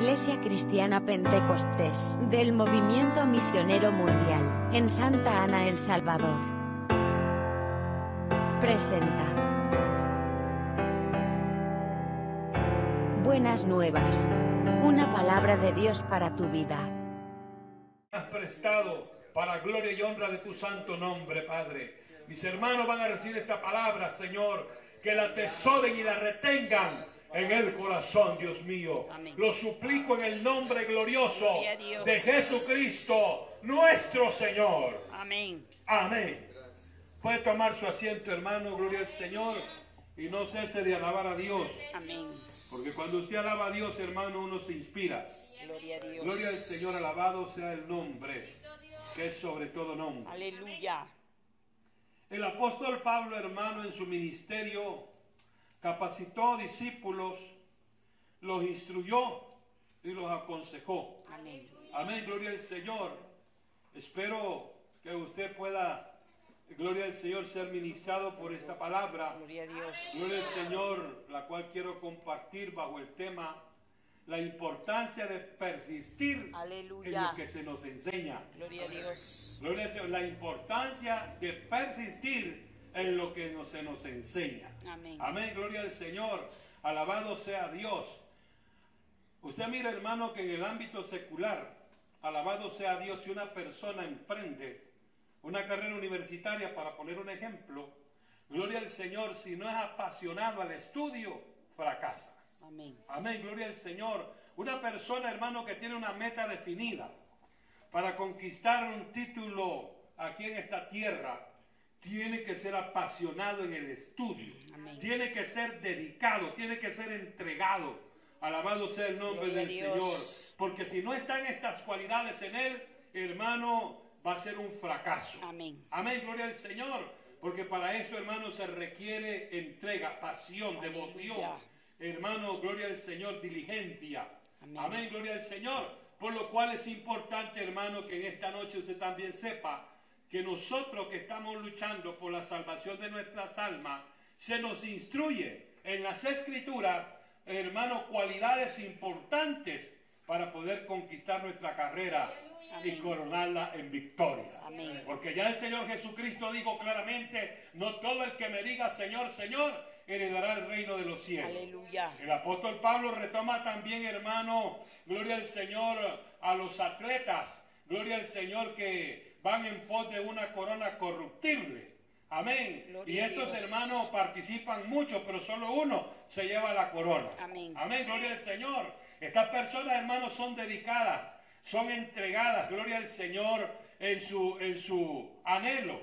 Iglesia Cristiana Pentecostés del Movimiento Misionero Mundial en Santa Ana, El Salvador. Presenta. Buenas nuevas. Una palabra de Dios para tu vida. has prestado para gloria y honra de tu santo nombre, Padre. Mis hermanos van a recibir esta palabra, Señor, que la atesoren y la retengan en el corazón, Dios mío. Amén. Lo suplico en el nombre glorioso de Jesucristo, nuestro Señor. Amén. Amén. Puede tomar su asiento, hermano, gloria al Señor, y no cese de alabar a Dios. Amén. Porque cuando usted alaba a Dios, hermano, uno se inspira. Gloria a Dios. Gloria al Señor, alabado sea el nombre, que es sobre todo nombre. Aleluya. El apóstol Pablo, hermano, en su ministerio, capacitó discípulos, los instruyó y los aconsejó. Amén. Amén, gloria al Señor. Espero que usted pueda, gloria al Señor, ser ministrado por esta palabra. Gloria a Dios. Gloria al Señor, la cual quiero compartir bajo el tema la importancia de persistir en Aleluya. lo que se nos enseña. Gloria a Dios. Gloria al Señor, la importancia de persistir en lo que no- se nos enseña. Amén. Amén, gloria al Señor. Alabado sea Dios. Usted mira, hermano, que en el ámbito secular, alabado sea Dios, si una persona emprende una carrera universitaria, para poner un ejemplo, gloria al Señor, si no es apasionado al estudio, fracasa. Amén. Amén, gloria al Señor. Una persona, hermano, que tiene una meta definida para conquistar un título aquí en esta tierra, tiene que ser apasionado en el estudio. Amén. Tiene que ser dedicado, tiene que ser entregado. Alabado sea el nombre Gloria del. Señor. Porque si no están estas cualidades en él, hermano, va a ser un fracaso. Amén. Amén, gloria al Señor. Porque para eso, hermano, se requiere entrega, pasión, Aleluya. devoción. Hermano, gloria al Señor, diligencia. Amén. Amén. gloria al Señor. Por lo cual es importante, hermano, que en esta noche usted también sepa que nosotros que estamos luchando por la salvación de nuestras almas, se nos instruye en las escrituras, hermano, cualidades importantes para poder conquistar nuestra carrera y coronarla en victoria. Amén. Porque ya el Señor Jesucristo dijo claramente, no todo el que me diga Señor, Señor, heredará el reino de los cielos. Aleluya. El apóstol Pablo retoma también, hermano, gloria al Señor, a los atletas, gloria al Señor que van en pos de una corona corruptible. Amén. Gloria y estos Dios. hermanos participan mucho, pero solo uno se lleva la corona. Amén. Amén, gloria al Señor. Estas personas, hermanos, son dedicadas, son entregadas, gloria al Señor, en su, en su anhelo.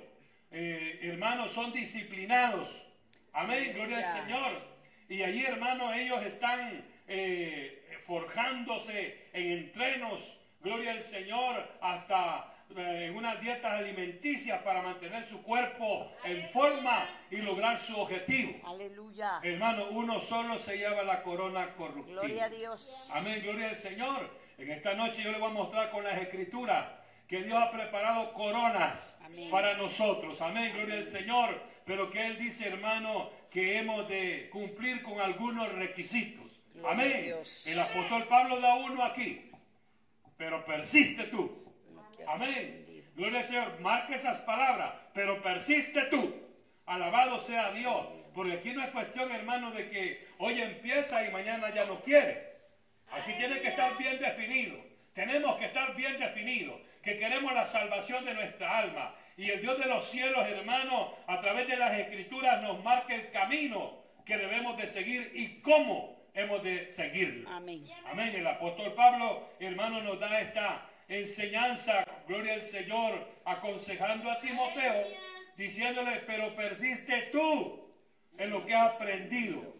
Eh, hermanos, son disciplinados. Amén, gloria al Aleluya. Señor. Y allí, hermanos, ellos están eh, forjándose en entrenos, gloria al Señor, hasta en unas dietas alimenticias para mantener su cuerpo en forma y lograr su objetivo. Aleluya. Hermano, uno solo se lleva la corona corruptible. Gloria a Dios. Amén, gloria al Señor. En esta noche yo le voy a mostrar con las escrituras que Dios ha preparado coronas Amén. para nosotros. Amén, gloria al Señor. Pero que Él dice, hermano, que hemos de cumplir con algunos requisitos. Gloria Amén. El apóstol Pablo da uno aquí. Pero persiste tú. Has Amén. aprendido. Gloria al Señor. Marque esas palabras, pero persiste tú. Alabado sea Dios. Porque aquí no es cuestión, hermano, de que hoy empieza y mañana ya no quiere. Aquí tiene que estar bien definido. Tenemos que estar bien definidos. Que queremos la salvación de nuestra alma. Y el Dios de los cielos, hermano, a través de las escrituras nos marca el camino que debemos de seguir y cómo hemos de seguirlo. Amén. Amén. El apóstol Pablo, hermano, nos da esta enseñanza, gloria al Señor, aconsejando a Timoteo, diciéndole, pero persiste tú en lo que has aprendido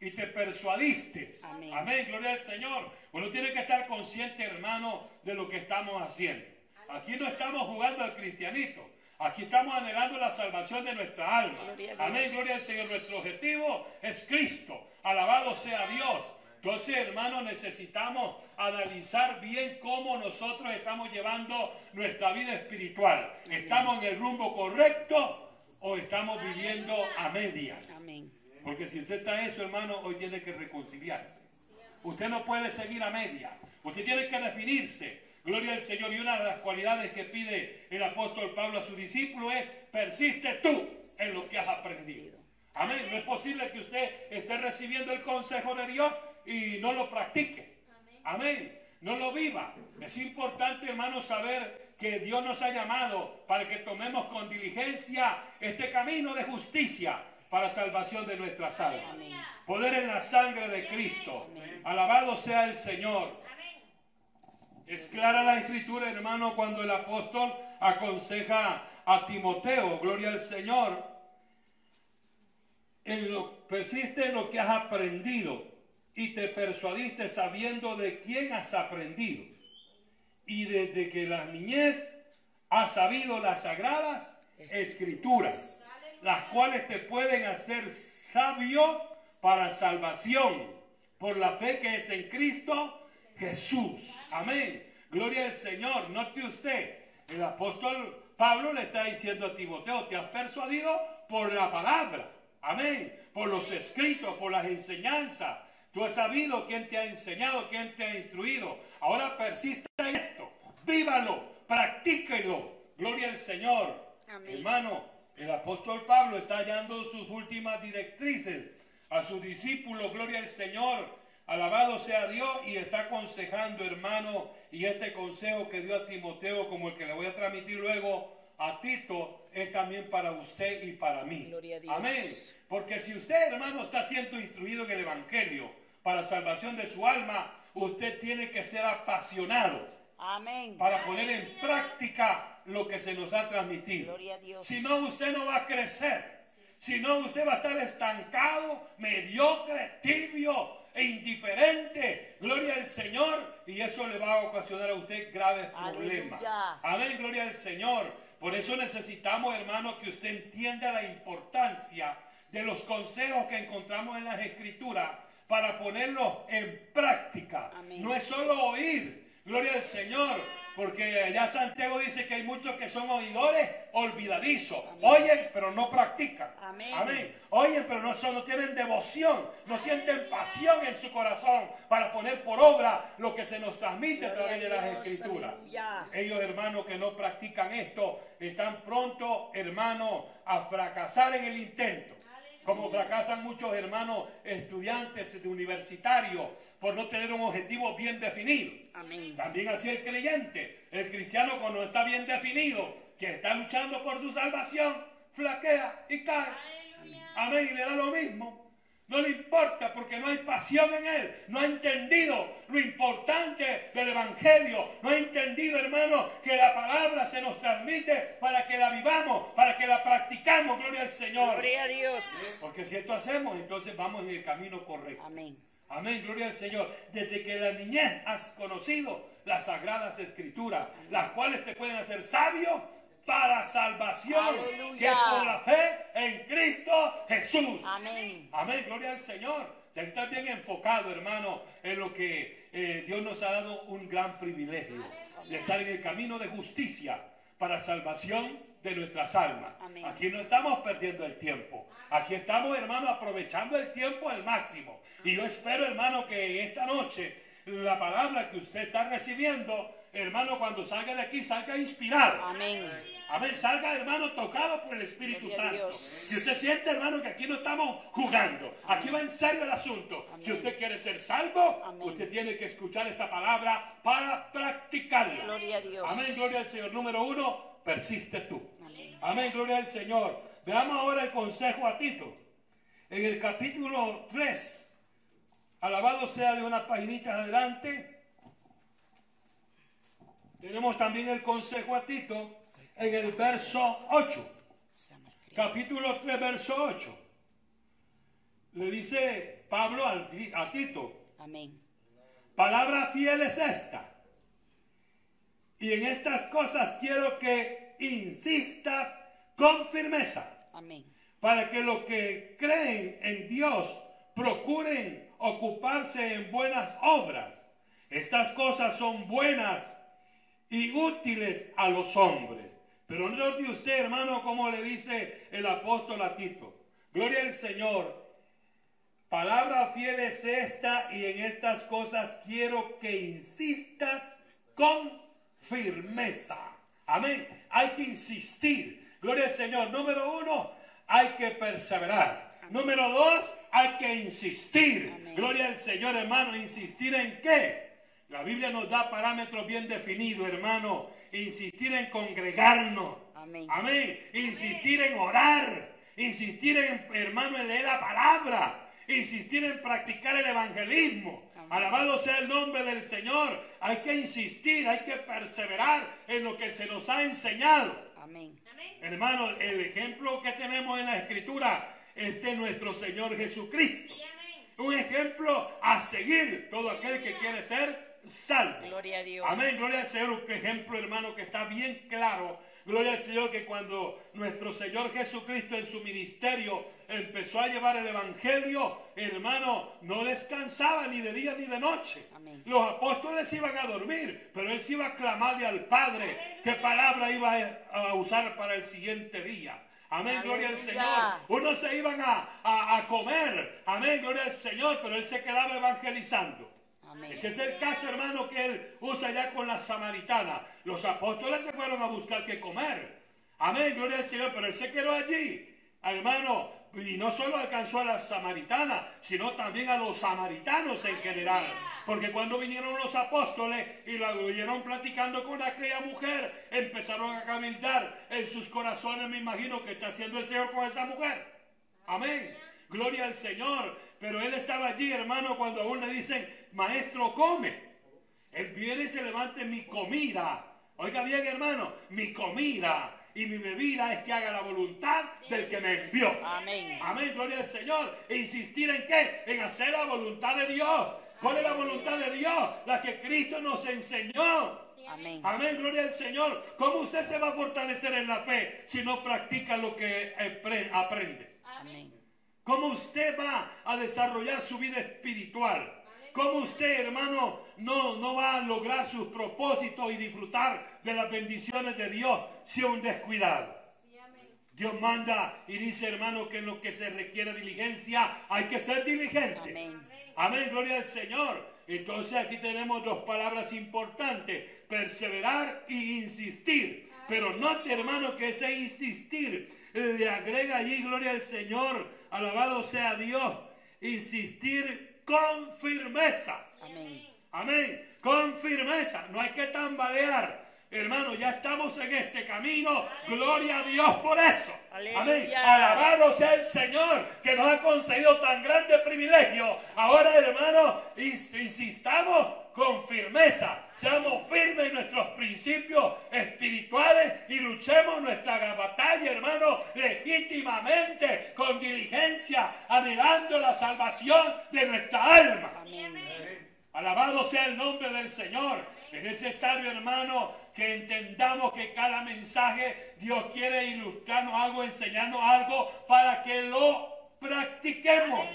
y te persuadiste. Amén. gloria al Señor. Uno tiene que estar consciente, hermano, de lo que estamos haciendo. Aquí no estamos jugando al cristianito. Aquí estamos anhelando la salvación de nuestra alma. Gloria. Amén, gloria al Señor. Nuestro objetivo es Cristo. Alabado sea Dios. Entonces, hermanos, necesitamos analizar bien cómo nosotros estamos llevando nuestra vida espiritual. ¿Estamos en el rumbo correcto o estamos viviendo a medias? Porque si usted está eso, hermano, hoy tiene que reconciliarse. Usted no puede seguir a media. Usted tiene que definirse. Gloria al Señor. Y una de las cualidades que pide el apóstol Pablo a su discípulo es, persiste tú en lo que has aprendido. Amén. No es posible que usted esté recibiendo el consejo de Dios y no lo practique. Amén. No lo viva. Es importante, hermano, saber que Dios nos ha llamado para que tomemos con diligencia este camino de justicia para salvación de nuestras almas. Poder en la sangre de Cristo. Alabado sea el Señor. Es clara la escritura, hermano, cuando el apóstol aconseja a Timoteo, gloria al Señor, en lo, persiste en lo que has aprendido y te persuadiste sabiendo de quién has aprendido. Y desde que la niñez has sabido las sagradas escrituras, las cuales te pueden hacer sabio para salvación por la fe que es en Cristo Jesús. Amén. Gloria al Señor. Note usted, el apóstol Pablo le está diciendo a Timoteo, te has persuadido por la palabra. Amén. Por los escritos, por las enseñanzas. Tú has sabido quién te ha enseñado, quién te ha instruido. Ahora persista en esto. Vívalo, practíquelo. Gloria al Señor. Amén. Hermano, el apóstol Pablo está hallando sus últimas directrices a sus discípulos. Gloria al Señor. Alabado sea Dios y está aconsejando, hermano, y este consejo que dio a Timoteo, como el que le voy a transmitir luego a Tito, es también para usted y para mí. Gloria a Dios. Amén. Porque si usted, hermano, está siendo instruido en el Evangelio para salvación de su alma, usted tiene que ser apasionado Amén. para poner en práctica lo que se nos ha transmitido. Gloria a Dios. Si no, usted no va a crecer. Si no, usted va a estar estancado, mediocre, tibio e indiferente. Gloria al Señor. Y eso le va a ocasionar a usted graves problemas. Aleluya. Amén, gloria al Señor. Por eso necesitamos, hermano, que usted entienda la importancia de los consejos que encontramos en las escrituras para ponerlos en práctica. Amén. No es solo oír. Gloria al Señor. Porque allá Santiago dice que hay muchos que son oidores olvidadizos. Oyen, pero no practican. Amén. Oyen, pero no, son, no tienen devoción. No sienten pasión en su corazón para poner por obra lo que se nos transmite a través de las Dios, escrituras. aleluya. Ellos, hermanos, que no practican esto, están prontos, hermanos, a fracasar en el intento. Como fracasan muchos hermanos estudiantes de universitarios por no tener un objetivo bien definido. Amén. También así el creyente, el cristiano cuando está bien definido, que está luchando por su salvación, flaquea y cae. Amén, y le da lo mismo. No le importa porque no hay pasión en él. No ha entendido lo importante del Evangelio. No ha entendido, hermano, que la palabra se nos transmite para que la vivamos, para que la practicamos. Gloria al Señor. Gloria a Dios. Porque si esto hacemos, entonces vamos en el camino correcto. Amén. Amén, gloria al Señor. Desde que la niñez has conocido las sagradas escrituras, las cuales te pueden hacer sabio para salvación, Aleluya. que por la fe en Cristo Jesús. Amén. Amén, gloria al Señor. Ya está bien enfocado, hermano, en lo que eh, Dios nos ha dado un gran privilegio de estar en el camino de justicia para salvación de nuestras almas. Amén. Aquí no estamos perdiendo el tiempo. Aquí estamos, hermano, aprovechando el tiempo al máximo. Y yo espero, hermano, que esta noche la palabra que usted está recibiendo, hermano, cuando salga de aquí, salga inspirado. Amén. Amén. Salga, hermano, tocado por el Espíritu Gloria Santo. Si usted siente, hermano, que aquí no estamos jugando, aquí va en serio el asunto. Amén. Si usted quiere ser salvo, Amén. usted tiene que escuchar esta palabra para practicarla. Gloria a Dios. Amén, gloria al Señor. Número uno, persiste tú. Amén. Gloria al Señor. Veamos ahora el consejo a Tito. En el capítulo 3, alabado sea de unas paginitas adelante, tenemos también el consejo a Tito en el verso 8. Capítulo 3, verso 8. Le dice Pablo a Tito, Amén. Palabra fiel es esta. Y en estas cosas quiero que insistas con firmeza, Amén. para que los que creen en Dios procuren ocuparse en buenas obras. Estas cosas son buenas y útiles a los hombres. Pero note usted, hermano, como le dice el apóstol a Tito. Gloria al Señor. palabra fiel es esta y en estas cosas quiero que insistas con firmeza. Amén. Hay que insistir. Gloria al Señor. Número uno, hay que perseverar. Número dos, hay que insistir. Amén. Gloria al Señor, hermano. ¿Insistir en qué? La Biblia nos da parámetros bien definidos, hermano. Insistir en congregarnos. Amén. Amén. Insistir en orar. Insistir en, hermano, en leer la palabra. Insistir en practicar el evangelismo. Amén. Alabado sea el nombre del Señor. Hay que insistir, hay que perseverar en lo que se nos ha enseñado. Amén. Hermano, el ejemplo que tenemos en la escritura es de nuestro Señor Jesucristo. Un ejemplo a seguir todo aquel que quiere ser salvo. Gloria a Dios. Amén, gloria al Señor. Un ejemplo, hermano, que está bien claro. Gloria al Señor que cuando nuestro Señor Jesucristo en su ministerio empezó a llevar el Evangelio, hermano, no descansaba ni de día ni de noche. Amén. Los apóstoles iban a dormir, pero él se iba a clamarle al Padre qué palabra iba a usar para el siguiente día. Amén, gloria al. Señor. Unos se iban a, a- a comer. Amén, gloria al Señor, pero él se quedaba evangelizando. Amén. Este es el caso, hermano, que él usa ya con la samaritana. Los apóstoles se fueron a buscar qué comer. Amén, gloria al Señor, pero él se quedó allí, hermano, y no solo alcanzó a la samaritana, sino también a los samaritanos en general. Porque cuando vinieron los apóstoles y la oyeron platicando con aquella mujer, empezaron a camildar en sus corazones, me imagino que está haciendo el Señor con esa mujer. Amén. Gloria al Señor. Pero él estaba allí, hermano, cuando aún le dicen, maestro, come. Él viene y se levante mi comida. Oiga bien, hermano, mi comida y mi bebida es que haga la voluntad del que me envió. Amén. Amén, gloria al Señor. E insistir en qué? En hacer la voluntad de Dios. ¿Cuál es la voluntad de Dios? La que Cristo nos enseñó. Amén. Amén, gloria al Señor. ¿Cómo usted se va a fortalecer en la fe si no practica lo que aprende? Amén. ¿Cómo usted va a desarrollar su vida espiritual? ¿Cómo usted, hermano, no, no va a lograr sus propósitos y disfrutar de las bendiciones de Dios si es un descuidado? Dios manda y dice, hermano, que en lo que se requiere diligencia hay que ser diligente. Amén. Amén, gloria al Señor. Entonces aquí tenemos dos palabras importantes, perseverar y insistir. Pero note, hermano, que ese insistir le agrega allí, gloria al Señor, alabado sea Dios, insistir con firmeza. Amén. Amén. Con firmeza. No hay que tambalear. Hermano, ya estamos en este camino. Gloria a Dios por eso. Amén. Alabado sea el Señor que nos ha concedido tan grande privilegio. Ahora, hermano, ins- insistamos con firmeza. Seamos firmes en nuestros principios espirituales y luchemos nuestra batalla, hermano, legítimamente, con diligencia, anhelando la salvación de nuestra alma. Alabado sea el nombre del Señor. Es necesario, hermano, que entendamos que cada mensaje Dios quiere ilustrarnos algo, enseñarnos algo para que lo practiquemos,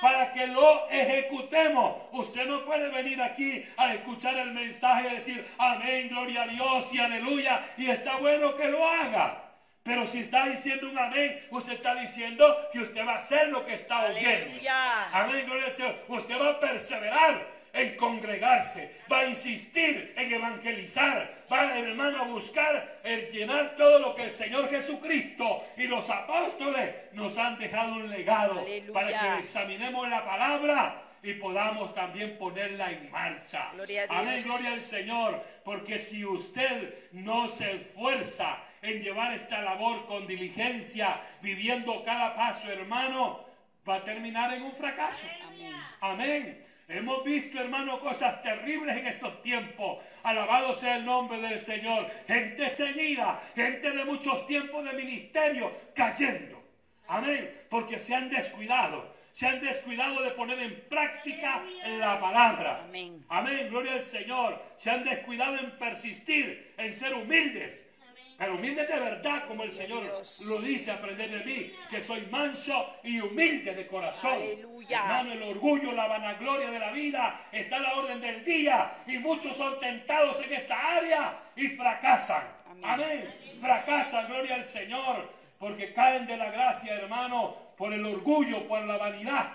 para que lo ejecutemos. Usted no puede venir aquí a escuchar el mensaje y decir amén, gloria a Dios y aleluya, y está bueno que lo haga. Pero si está diciendo un amén, usted está diciendo que usted va a hacer lo que está oyendo. Aleluya. Amén, gloria al Señor. Usted va a perseverar en congregarse, va a insistir en evangelizar, va, hermano, a buscar el llenar todo lo que el Señor Jesucristo y los apóstoles nos han dejado un legado Aleluya. para que examinemos la palabra y podamos también ponerla en marcha. Gloria. Amén, gloria al Señor, porque si usted no se esfuerza en llevar esta labor con diligencia, viviendo cada paso, hermano, va a terminar en un fracaso. Amén. Amén. Hemos visto, hermano, cosas terribles en estos tiempos. Alabado sea el nombre del Señor. Gente seguida, gente de muchos tiempos de ministerio cayendo. Amén. Porque se han descuidado. Se han descuidado de poner en práctica la palabra. Amén. Amén. Gloria al Señor. Se han descuidado en persistir, en ser humildes. Pero humildes de verdad, como el Señor Dios. lo dice, aprender de mí, que soy manso y humilde de corazón. Aleluya. Hermano, el orgullo, la vanagloria de la vida está a la orden del día y muchos son tentados en esta área y fracasan. Amén. Amén. Fracasan, gloria al Señor, porque caen de la gracia, hermano, por el orgullo, por la vanidad.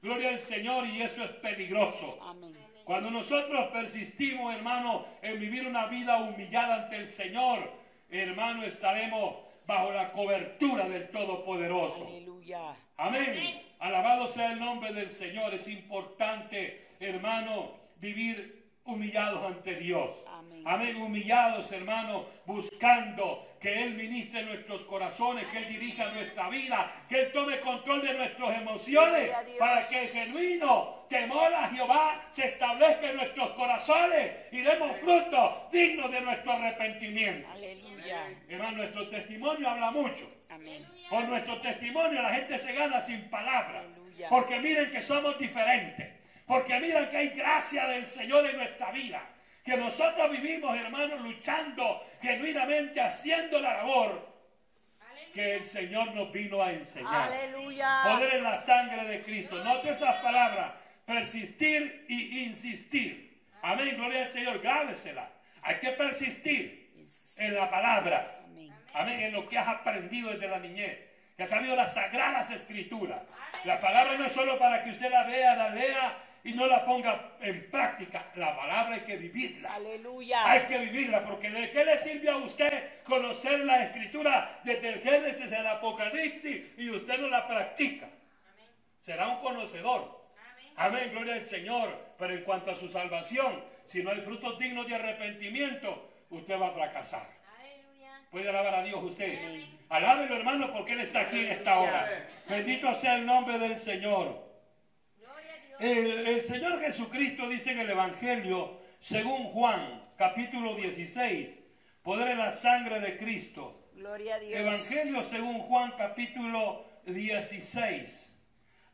Gloria al Señor y eso es peligroso. Amén. Cuando nosotros persistimos, hermano, en vivir una vida humillada ante el Señor, hermano, estaremos bajo la cobertura del Todopoderoso. Aleluya. Amén. Alabado sea el nombre del Señor. Es importante, hermano, vivir humillados ante Dios. Amén. Amén. Humillados, hermano, buscando que Él ministre nuestros corazones, que Él dirija nuestra vida, que Él tome control de nuestras emociones, para que el genuino temor a Jehová se establezca en nuestros corazones y demos fruto digno de nuestro arrepentimiento. Aleluya. Hermano, nuestro testimonio habla mucho. Amén. Por nuestro testimonio la gente se gana sin palabras. Porque miren que somos diferentes. Porque miren que hay gracia del Señor en nuestra vida. Que nosotros vivimos, hermanos, luchando genuinamente, haciendo la labor que el Señor nos vino a enseñar. Aleluya. Poder en la sangre de Cristo. Note esas palabras. Persistir y insistir. Amén. Gloria al Señor. Grábesela. Hay que persistir en la palabra. Amén. En lo que has aprendido desde la niñez. Que has sabido las sagradas escrituras. La palabra no es solo para que usted la vea, la lea y no la ponga en práctica. La palabra hay que vivirla. Aleluya. Hay que vivirla, porque ¿de qué le sirve a usted conocer la escritura desde el Génesis al Apocalipsis y usted no la practica? Será un conocedor. Amén, gloria al Señor. Pero en cuanto a su salvación, si no hay frutos dignos de arrepentimiento, usted va a fracasar. Puede alabar a Dios usted. Alábelo, hermano, porque Él está aquí en esta hora. Bendito sea el nombre del Señor. El, el Señor Jesucristo dice en el Evangelio, según Juan, capítulo 16, poder en la sangre de Cristo. Gloria a Dios. Evangelio según Juan, capítulo 16.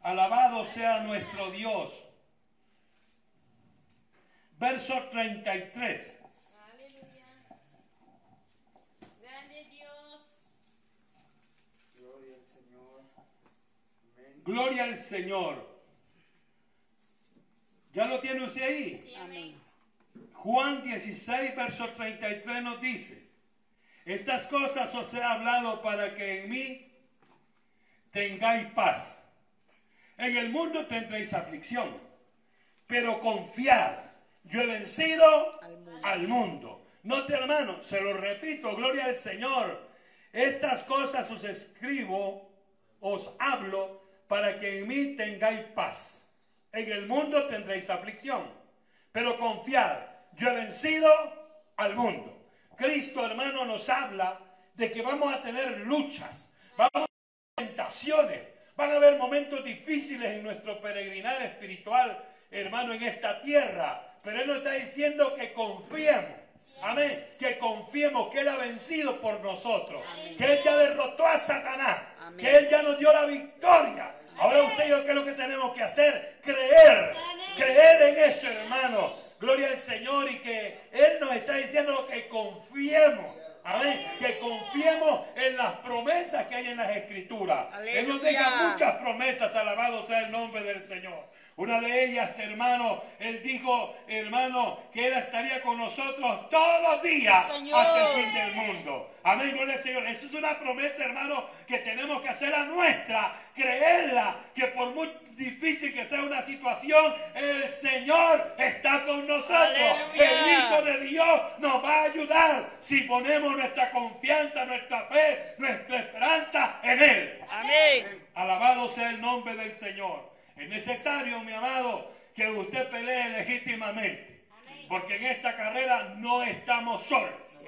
Alabado sea nuestro Dios. Verso 33. Aleluya. Grande Dios. Gloria al Señor. Amén. Gloria al Señor. ¿Ya lo tiene usted ahí? Sí, amén. Juan 16, verso 33 nos dice, estas cosas os he hablado para que en mí tengáis paz. En el mundo tendréis aflicción, pero confiad, yo he vencido Al mundo. al mundo. Note hermano, se lo repito, gloria al Señor. Estas cosas os escribo, os hablo, para que en mí tengáis paz. En el mundo tendréis aflicción, pero confiad, yo he vencido al mundo. Cristo, hermano, nos habla de que vamos a tener luchas, vamos a tener tentaciones, van a haber momentos difíciles en nuestro peregrinar espiritual, hermano, en esta tierra. Pero Él nos está diciendo que confiemos. Amén. Que confiemos que Él ha vencido por nosotros. Que Él ya derrotó a Satanás. Amén. Que Él ya nos dio la victoria. Ahora usted y yo, ¿qué es lo que tenemos que hacer? Creer. Creer en eso, hermano. Gloria al Señor y que Él nos está diciendo que confiemos. Amén. Que confiemos en las promesas que hay en las escrituras. Él nos deja muchas promesas. Alabado sea el nombre del Señor. Una de ellas, hermano, Él dijo, hermano, que Él estaría con nosotros todos los días Sí, hasta el fin del mundo. Amén, gloria al Señor. Eso es una promesa, hermano, que tenemos que hacer a nuestra, creerla, que por muy difícil que sea una situación, el Señor está con nosotros. Aleluya. El Hijo de Dios nos va a ayudar si ponemos nuestra confianza, nuestra fe, nuestra esperanza en Él. Amén. Alabado sea el nombre del Señor. Es necesario, mi amado, que usted pelee legítimamente. Porque en esta carrera no estamos solos.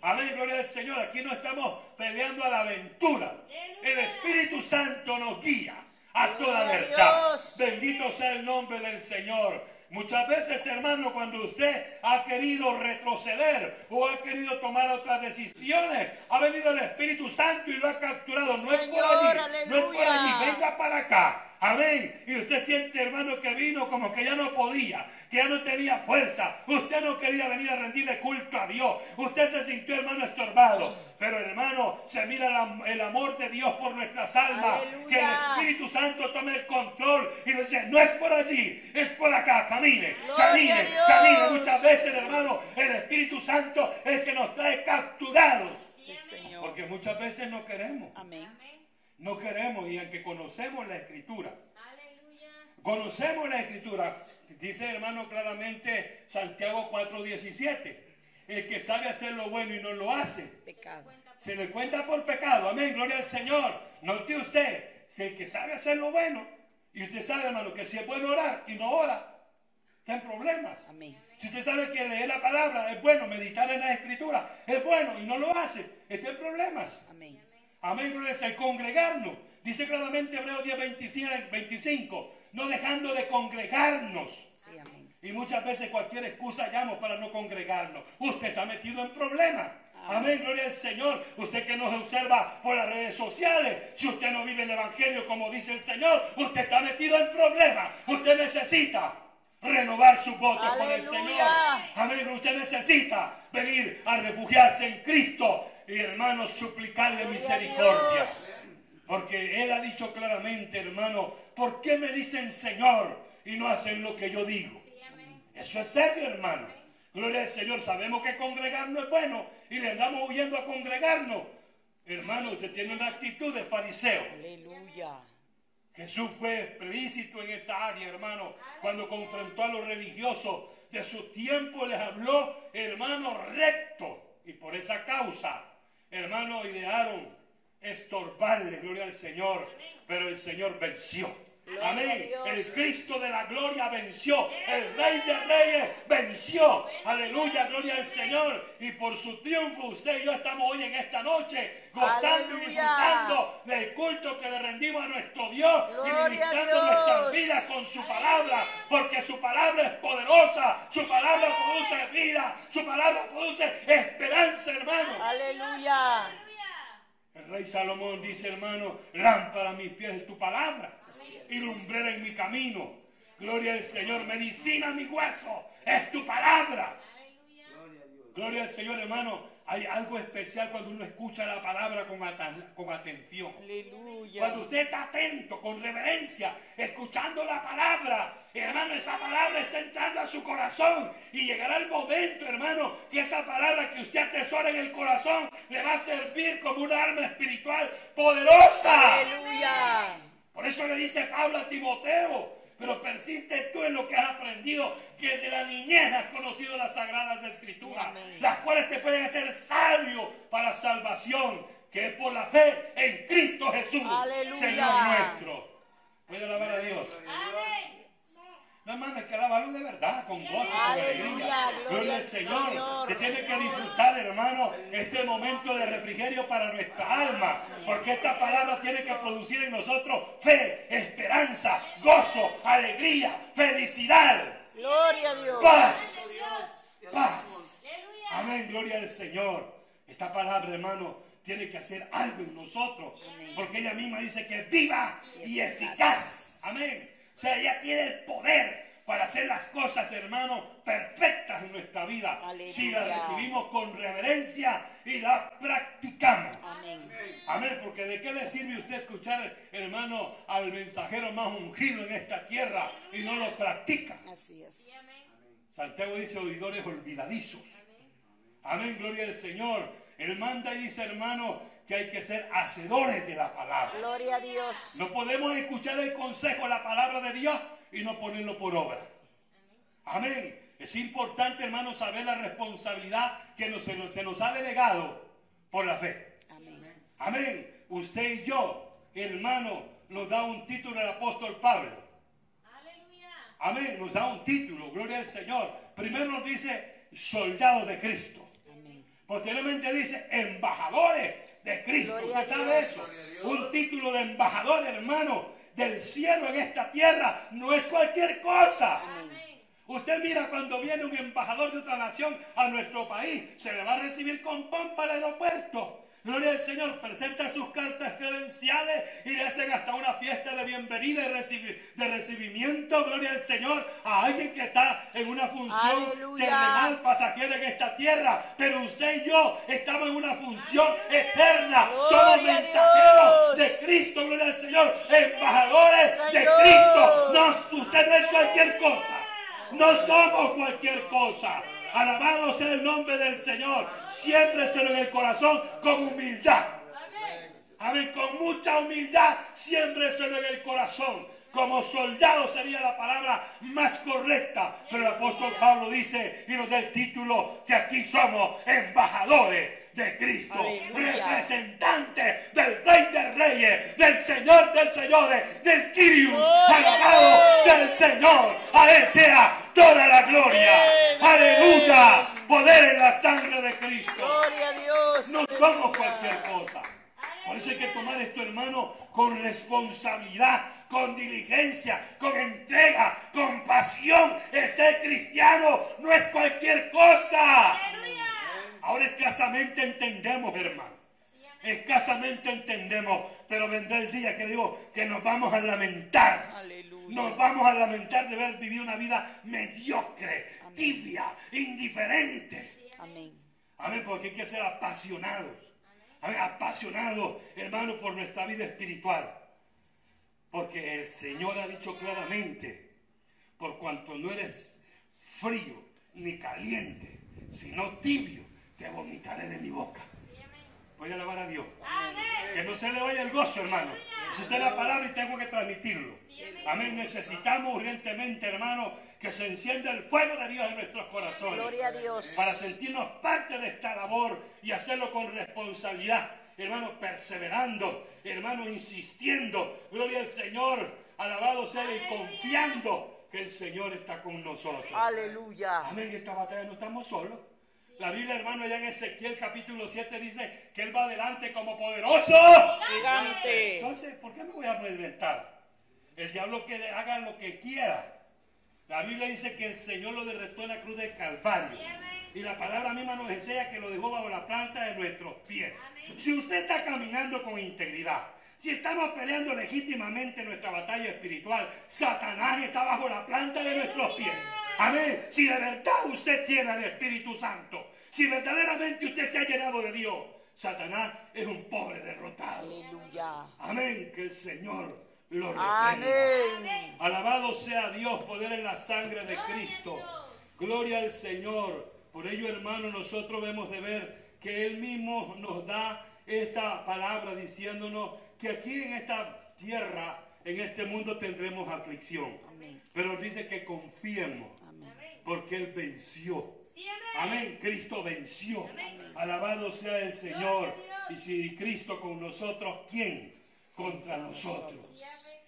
Amén, gloria al Señor. Aquí no estamos peleando a la aventura. El Espíritu Santo nos guía a toda verdad. Bendito sea el nombre del Señor. Muchas veces, hermano, cuando usted ha querido retroceder o ha querido tomar otras decisiones, ha venido el Espíritu Santo y lo ha capturado. No es por allí, no es por allí. Venga para acá. Amén. Y usted siente, hermano, que vino como que ya no podía, que ya no tenía fuerza. Usted no quería venir a rendirle culto a Dios. Usted se sintió, hermano, estorbado. Pero, hermano, se mira la- el amor de Dios por nuestras almas. Aleluya. Que el Espíritu Santo tome el control y nos dice, no es por allí, es por acá. Camine, camine, camine. Muchas veces, hermano, el Espíritu Santo es el que nos trae capturados. Sí, Señor. Porque muchas veces no queremos. Amén. No queremos y aunque conocemos la escritura, Aleluya. Conocemos la escritura. Dice hermano claramente Santiago 4:17. El que sabe hacer lo bueno y no lo hace, Pecado. se le cuenta por pecado. Amén, gloria al Señor. Note usted, si el que sabe hacer lo bueno, y usted sabe, hermano, que si es bueno orar y no ora, está en problemas. Amén. Si usted sabe que leer la palabra es bueno, meditar en la escritura es bueno y no lo hace, está en problemas. Amén. Amén, gloria al Señor. Congregarnos. Dice claramente Hebreos 10, 25, 25, no dejando de congregarnos. Sí, amén. Y muchas veces cualquier excusa hallamos para no congregarnos. Usted está metido en problemas. Amén, gloria al Señor. Usted que nos observa por las redes sociales, si usted no vive el Evangelio como dice el Señor, usted está metido en problemas. Usted necesita renovar sus votos con el. Señor. Amén, usted necesita venir a refugiarse en Cristo y hermanos suplicarle misericordia. Porque Él ha dicho claramente, hermano, ¿por qué me dicen Señor y no hacen lo que yo digo? Eso es serio, hermano. Gloria al Señor. Sabemos que congregarnos es bueno y le andamos huyendo a congregarnos. Hermano, usted tiene una actitud de fariseo. Aleluya. Jesús fue explícito en esa área, hermano, cuando confrontó a los religiosos de su tiempo, les habló, hermano, recto. Y por esa causa, hermano, idearon estorbarle, gloria al Señor. Pero el Señor venció. Amén. El Cristo de la gloria venció. El Rey de Reyes venció. Aleluya, gloria al Señor. Y por su triunfo usted y yo estamos hoy en esta noche gozando y disfrutando del culto que le rendimos a nuestro Dios y ministrando nuestras vidas con su palabra, porque su palabra es poderosa, su palabra produce vida, su palabra produce esperanza, hermano. Aleluya. El rey Salomón dice, hermano, lámpara a mis pies es tu palabra. Y lumbrera en mi camino. Gloria al Señor, medicina mi hueso, es tu palabra. Gloria al Señor, hermano. Hay algo especial cuando uno escucha la palabra con, atan- con atención. Aleluya. Cuando usted está atento, con reverencia, escuchando la palabra, hermano, esa palabra está entrando a su corazón y llegará el momento, hermano, que esa palabra que usted atesora en el corazón le va a servir como una arma espiritual poderosa. Aleluya. Por eso le dice Pablo a Timoteo, pero persiste tú en lo que has aprendido, que de la niñez has conocido las sagradas escrituras, las cuales te pueden hacer sabio para salvación, que es por la fe en Cristo Jesús, Aleluya. Señor nuestro. Puede alabar a Dios. Amén. No, hermano, es que alabarlo de verdad, con gozo, con alegría. gloria al Señor. Señor. Que tiene que disfrutar, hermano, este momento de refrigerio para nuestra alma. Porque esta palabra tiene que producir en nosotros fe, esperanza, gozo, alegría, felicidad, Gloria a Dios. paz. Dios. Paz. Amén, gloria al Señor. Esta palabra, hermano, tiene que hacer algo en nosotros. Porque ella misma dice que es viva y eficaz. Amén. O sea, ella tiene el poder para hacer las cosas, hermano, perfectas en nuestra vida. Aleluya. Si las recibimos con reverencia y las practicamos. Amén. Amén, porque de qué le sirve usted escuchar, hermano, al mensajero más ungido en esta tierra y no lo practica. Así es. Amén. Santiago dice oidores olvidadizos. Amén, gloria al Señor. Él manda y dice, hermano, que hay que ser hacedores de la palabra. Gloria a Dios. No podemos escuchar el consejo, la palabra de Dios y no ponerlo por obra. Amén. Es importante, hermano, saber la responsabilidad que nos- se, nos, se nos ha delegado por la fe. Amén. Amén. Usted y yo, hermano, nos da un título el apóstol Pablo. Aleluya. Amén, nos da un título, gloria al Señor. Primero nos dice soldado de Cristo. Posteriormente dice embajadores de Cristo. Gloria ¿Usted sabe eso? Un título de embajador, hermano, del cielo en esta tierra no es cualquier cosa. Amén. Usted mira cuando viene un embajador de otra nación a nuestro país, se le va a recibir con pompa al aeropuerto. Gloria al Señor, presenta sus cartas credenciales y le hacen hasta una fiesta de bienvenida y recibi- de recibimiento, gloria al Señor, a alguien que está en una función Aleluya. terrenal pasajera en esta tierra. Pero usted y yo estamos en una función eterna. Somos mensajeros de Cristo, gloria al Señor, embajadores de. Cristo. No, usted no es cualquier cosa. No somos cualquier cosa. Alabado sea el nombre del Señor. Siempre en el corazón con humildad. Amén. Con mucha humildad, siempre en el corazón. Como soldado sería la palabra más correcta. Pero el apóstol Pablo dice y nos da el título que aquí somos embajadores de Cristo, Aleluya. representantes del Rey de Reyes, del Señor del Señores, del Kyrios. Alabado sea el Señor, a Él sea toda la gloria. Aleluya, poder en la sangre de Cristo. Gloria a Dios. No somos cualquier cosa. Por eso hay que tomar esto, hermano, con responsabilidad, con diligencia, con entrega, con pasión. El ser cristiano no es cualquier cosa. Ahora escasamente entendemos, hermano. Escasamente entendemos, pero vendrá el día que digo que nos vamos a lamentar. Aleluya. Nos vamos a lamentar de haber vivido una vida mediocre, tibia, indiferente. Amén. Amén, porque hay que ser apasionados. Amén, apasionados, hermano, por nuestra vida espiritual. Porque el Señor ha dicho claramente, por cuanto no eres frío ni caliente, sino tibio, te vomitaré de mi boca. Voy a alabar a Dios. Que no se le vaya el gozo, hermano. Si usted la palabra y tengo que transmitirlo. Amén. Necesitamos urgentemente, hermano, que se encienda el fuego de Dios en nuestros corazones Gloria a Dios. para sentirnos parte de esta labor y hacerlo con responsabilidad, hermano, perseverando, hermano, insistiendo, gloria al Señor, alabado sea y confiando que el Señor está con nosotros. Aleluya. Amén, esta batalla no estamos solos. La Biblia, hermano, allá en Ezequiel capítulo 7 dice que Él va adelante como poderoso. Gigante. Entonces, ¿por qué me voy a amedrentar? El diablo que haga lo que quiera. La Biblia dice que el Señor lo derretó en la cruz del Calvario. Y la palabra misma nos enseña que lo dejó bajo la planta de nuestros pies. Si usted está caminando con integridad, si estamos peleando legítimamente nuestra batalla espiritual, Satanás está bajo la planta de nuestros pies. Amén. Si de verdad usted tiene el Espíritu Santo, si verdaderamente usted se ha llenado de Dios, Satanás es un pobre derrotado. Aleluya. Amén. Que el Señor lo reprenda. Amén. Alabado sea Dios, poder en la sangre de Cristo. Gloria al Señor. Por ello, hermano, nosotros debemos de ver que Él mismo nos da esta palabra diciéndonos que aquí en esta tierra, en este mundo tendremos aflicción. Amén. Pero dice que confiemos Amén. porque Él venció. Amén. Cristo venció. Alabado sea el Señor. Y si Cristo con nosotros, ¿quién? Contra nosotros.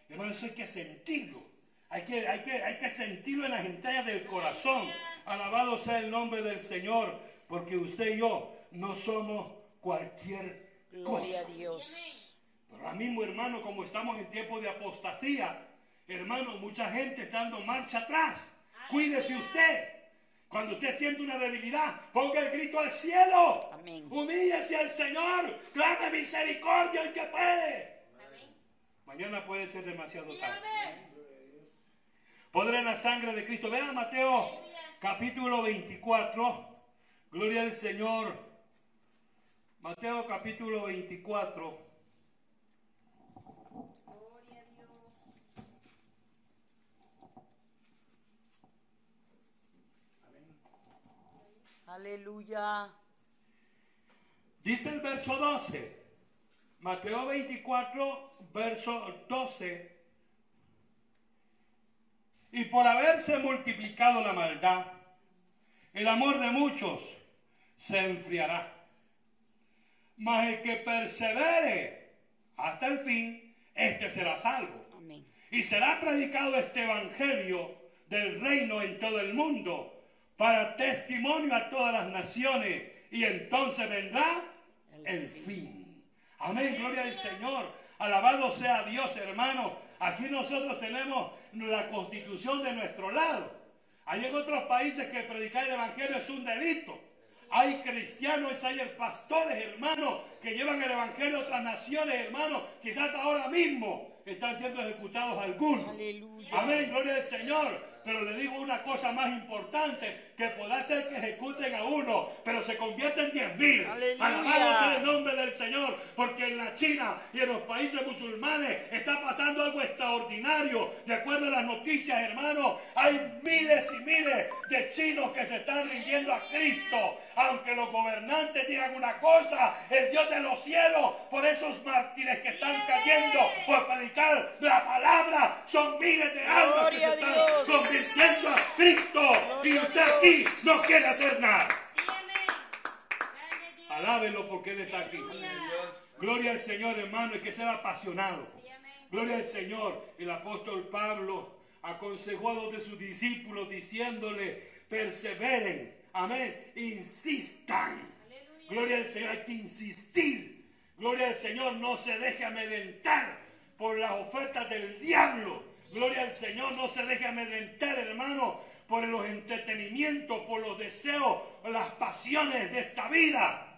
Hermano, eso hay que sentirlo. Hay que, hay, que, hay que sentirlo en las entrañas del corazón. Alabado sea el nombre del Señor. Porque usted y yo no somos cualquier Gloria a cosa. Dios. Ahora mismo, hermano, como estamos en tiempo de apostasía, hermano, mucha gente está dando marcha atrás. Cuídese usted. Cuando usted siente una debilidad, ponga el grito al cielo. Amén. Humíllese al Señor. Clame misericordia el que puede. Mañana puede ser demasiado tarde. Poder en la sangre de Cristo. Vean Mateo capítulo 24. Gloria al Señor. Mateo capítulo 24. Aleluya. Dice el verso 12. Mateo 24, verso 12. Y por haberse multiplicado la maldad, el amor de muchos se enfriará. Mas el que persevere hasta el fin, este será salvo. Amén. Y será predicado este evangelio del reino en todo el mundo para testimonio a todas las naciones. Y entonces vendrá el fin. Amén, gloria al Señor. Alabado sea Dios, hermano. Aquí nosotros tenemos la constitución de nuestro lado. Hay en otros países que predicar el evangelio es un delito. Hay cristianos, hay pastores, hermanos, que llevan el evangelio a otras naciones, hermanos. Quizás ahora mismo están siendo ejecutados algunos. Amén, gloria al Señor. Pero le digo una cosa más importante, que puede ser que ejecuten a uno, pero se convierten en diez mil. Alabado sea el nombre del Señor, porque en la China y en los países musulmanes está pasando algo extraordinario. De acuerdo a las noticias, hermanos, hay miles y miles de chinos que se están rindiendo a Cristo. Aunque los gobernantes digan una cosa, el Dios de los cielos, por esos mártires que están cayendo por predicar la palabra, son miles de almas que se están Dios. convirtiendo a Cristo. Y Gloria usted No quiere hacer nada. Alábelo porque Él está aquí. Gloria al Señor, hermano, y que sea apasionado. Gloria al Señor. El apóstol Pablo aconsejó a dos de sus discípulos diciéndole, perseveren, amén, insistan. Gloria al Señor, hay que insistir. Gloria al Señor, no se deje amedrentar por las ofertas del diablo. Gloria al Señor, no se deje amedrentar, hermano, por los entretenimientos, por los deseos, las pasiones de esta vida.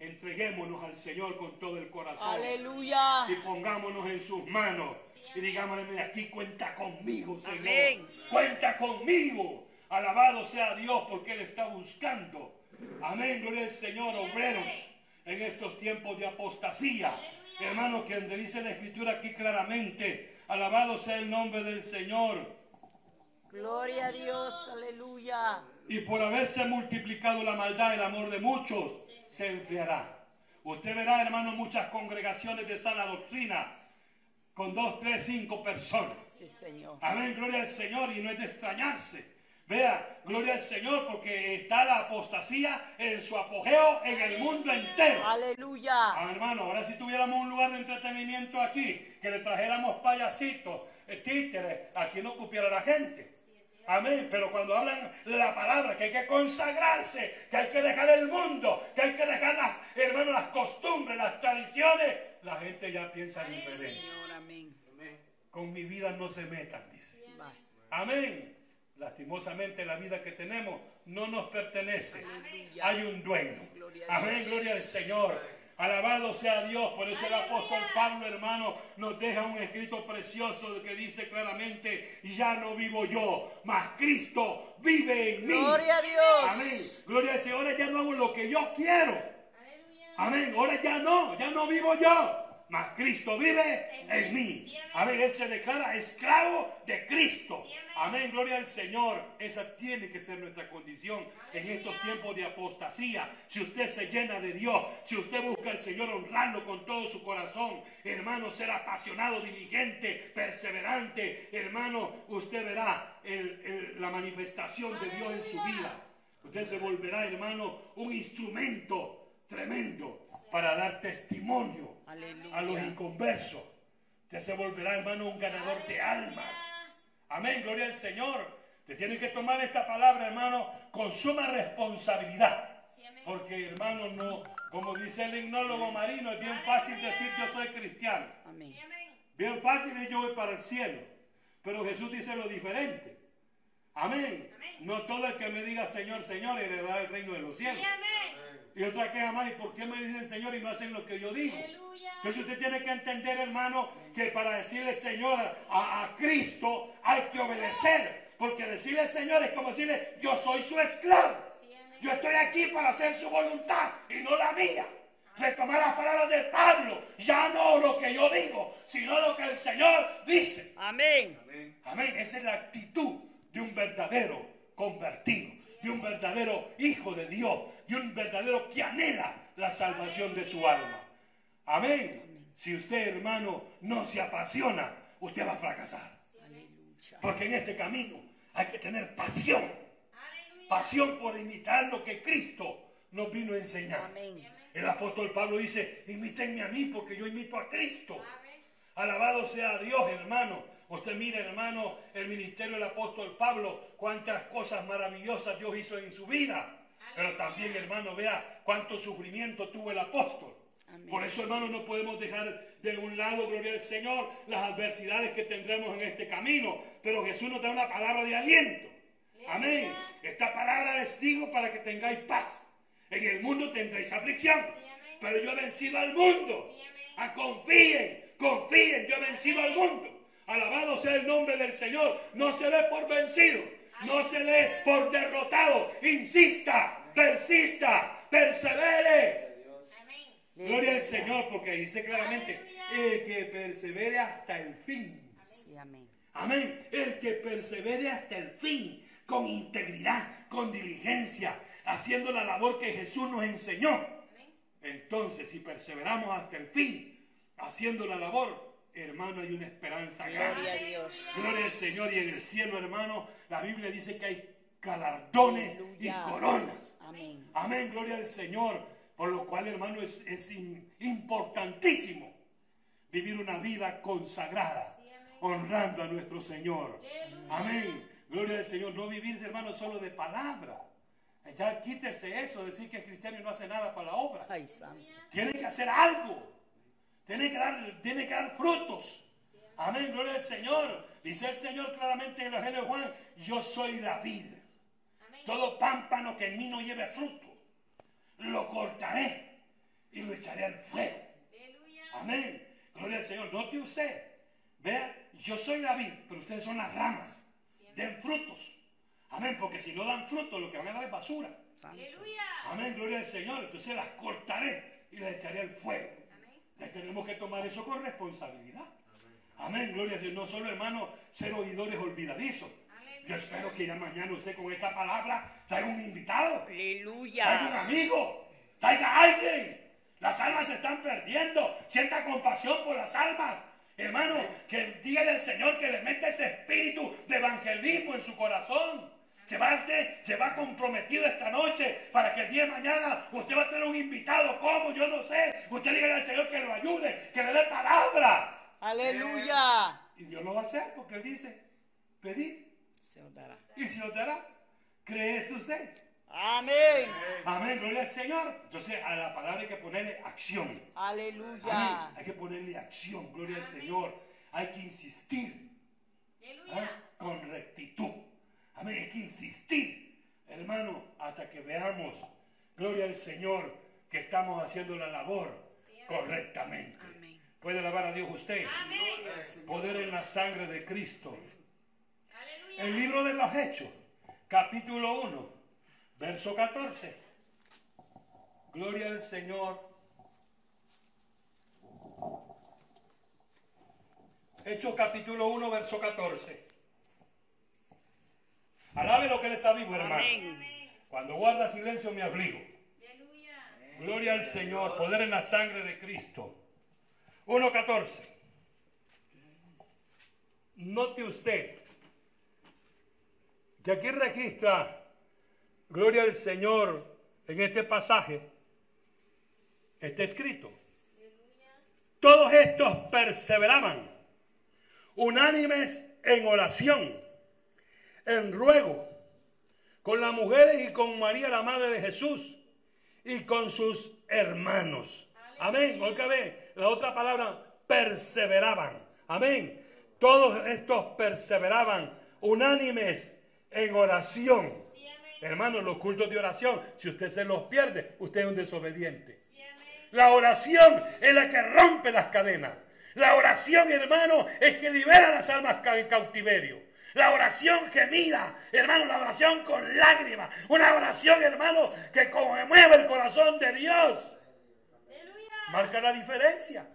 Entreguémonos al Señor con todo el corazón Aleluya. y pongámonos en sus manos y digámosle, "Mira, aquí cuenta conmigo, Señor. Amén. Cuenta conmigo. Alabado sea Dios porque Él está buscando. Amén, gloria al Señor, obreros en estos tiempos de apostasía. Hermano, que dice la escritura aquí claramente, alabado sea el nombre del Señor. Gloria a Dios. Aleluya. Y por haberse multiplicado la maldad, el amor de muchos se enfriará. Usted verá, hermano, muchas congregaciones de sana doctrina con dos, tres, cinco personas. Sí, Señor. Amén, gloria al Señor y no es de extrañarse. Vea, gloria al Señor porque está la apostasía en su apogeo en el mundo entero. Aleluya. Ah, hermano, ahora si tuviéramos un lugar de entretenimiento aquí, que le trajéramos payasitos, títeres, aquí no cupiera la gente. Amén, pero cuando hablan la palabra, que hay que consagrarse, que hay que dejar el mundo, que hay que dejar las, hermanos, las costumbres, las tradiciones, la gente ya piensa diferente. Con mi vida no se metan, dice. Amén. Lastimosamente la vida que tenemos no nos pertenece. Hay un dueño. A Amén, gloria al Señor. Alabado sea Dios. Por eso el apóstol Pablo, hermano, nos deja un escrito precioso que dice claramente, ya no vivo yo, mas Cristo vive en mí. Gloria a Dios. Amén. Gloria al Señor. Ahora ya no hago lo que yo quiero. Aleluya. Amén. Ahora ya no, ya no vivo yo. Mas Cristo vive En en mí. Amén. Él se declara esclavo de Cristo. Amén. Gloria al Señor. Esa tiene que ser nuestra condición en estos tiempos de apostasía. Si usted se llena de Dios, si usted busca al Señor honrarlo con todo su corazón, hermano, ser apasionado, diligente, perseverante, hermano, usted verá el- el- la manifestación de Dios en su vida. Usted se volverá, hermano, un instrumento tremendo para dar testimonio a los inconversos. Usted se volverá, hermano, un ganador de almas. Amén, gloria al Señor. Te tiene que tomar esta palabra, hermano, con suma responsabilidad. Sí. Porque, hermano, no, como dice el himnólogo marino, es bien fácil decir yo soy cristiano. Amén. Bien fácil es yo voy para el cielo. Pero Jesús dice lo diferente. Amén. Amén. No todo el que me diga Señor, Señor heredará el reino de los Sí, cielos. amén. Y otra queja más, ¿y por qué me dicen Señor y no hacen lo que yo digo? Aleluya. Entonces usted tiene que entender, hermano, que para decirle Señor a, a Cristo hay que obedecer. Porque decirle Señor es como decirle, yo soy su esclavo. Yo estoy aquí para hacer su voluntad y no la mía. Retomar las palabras de Pablo, ya no lo que yo digo, sino lo que el Señor dice. Amén. Amén. Amén. Esa es la actitud de un verdadero convertido, de un verdadero hijo de Dios, de un verdadero que anhela la salvación de su alma. Amén. Si usted, hermano, no se apasiona, usted va a fracasar. Porque en este camino hay que tener pasión. Pasión por imitar lo que Cristo nos vino a enseñar. El apóstol Pablo dice, imítenme a mí porque yo imito a Cristo. Alabado sea Dios, hermano. Usted mire, hermano, el ministerio del apóstol Pablo, cuántas cosas maravillosas Dios hizo en su vida. Pero también, hermano, vea cuánto sufrimiento tuvo el apóstol. Amén. Por eso, hermano, no podemos dejar de un lado, gloria al Señor, las adversidades que tendremos en este camino. Pero Jesús nos da una palabra de aliento. Amén. Esta palabra les digo para que tengáis paz. En el mundo tendréis aflicción. Pero yo he vencido al mundo. Ah, confíen, confíen, yo he vencido al mundo. Alabado sea el nombre del Señor. No se dé por vencido. No se dé por derrotado. Insista, persista, persevere. Amén. Gloria al Señor, porque dice claramente, el que persevere hasta el fin. Sí, amén. Amén. El que persevere hasta el fin, con integridad, con diligencia, haciendo la labor que Jesús nos enseñó. Entonces, si perseveramos hasta el fin, haciendo la labor, hermano, hay una esperanza grande. Gloria a Dios. Gloria al Señor y en el cielo, hermano, la Biblia dice que hay galardones y coronas. Amén. Amén, gloria al Señor. Por lo cual, hermano, es, importantísimo vivir una vida consagrada, honrando a nuestro Señor. Amén. Gloria al Señor. No vivir, hermano, solo de palabra. Ya quítese eso, decir que es cristiano y no hace nada para la obra. Ay. Tiene que hacer algo. Tiene que dar, tiene que dar frutos. Amén, gloria al Señor. Dice el Señor claramente en el Evangelio de Juan, yo soy la vid. Todo pámpano que en mí no lleve fruto, lo cortaré y lo echaré al fuego. Aleluya. Amén. Gloria al Señor. Note usted. Vea, yo soy la vid, pero ustedes son las ramas. Den frutos. Amén. Porque si no dan frutos, lo que van a dar es basura. Aleluya. Amén, gloria al Señor. Entonces las cortaré y las echaré al fuego. Amén. Ya tenemos que tomar eso con responsabilidad. Amén, gloria al Señor. No solo, hermano, ser oidores olvidadizos. Yo espero que ya mañana usted con esta palabra traiga un invitado, traiga un Aleluya. amigo, traiga a alguien. Las almas se están perdiendo. Sienta compasión por las almas. Hermano, que dígale al Señor que le meta ese espíritu de evangelismo en su corazón. Que va usted, se va comprometido esta noche para que el día de mañana usted va a tener un invitado. ¿Cómo? Yo no sé. Usted dígale al Señor que lo ayude, que le dé palabra. Aleluya. Y Dios lo va a hacer porque Él dice, pedid Se os dará. y se os dará. ¿Cree esto usted? Amén. Amén, gloria al Señor. Entonces a la palabra hay que ponerle acción. Amén. Aleluya. Hay que ponerle acción, gloria al Señor. Hay que insistir ¿ah? Con rectitud. Amén, hay que insistir, hermano, hasta que veamos, gloria al Señor, que estamos haciendo la labor correctamente. Amén. ¿Puede alabar a Dios usted? Amén. Poder en la sangre de Cristo. El libro de los Hechos, capítulo 1, verso 14. Gloria al Señor. Hechos capítulo 1, verso 14. Alabe lo que Él está vivo, hermano. Amén. Cuando guarda silencio me afligo. Aleluya. Gloria al Señor, poder en la sangre de Cristo. 1.14. Note usted que aquí registra, gloria al Señor, en este pasaje, está escrito. Todos estos perseveraban, unánimes en oración, en ruego, con las mujeres y con María, la madre de Jesús, y con sus hermanos. Amén. Oiga, ve, la otra palabra, perseveraban. Amén. Todos estos perseveraban, unánimes en oración. Sí. Hermanos, los cultos de oración, si usted se los pierde, usted es un desobediente. Sí. La oración es la que rompe las cadenas. La oración, hermano, es que libera las almas en cautiverio. La oración gemida, hermano, la oración con lágrimas. Una oración, hermano, que conmueve el corazón de Dios. Marca la diferencia.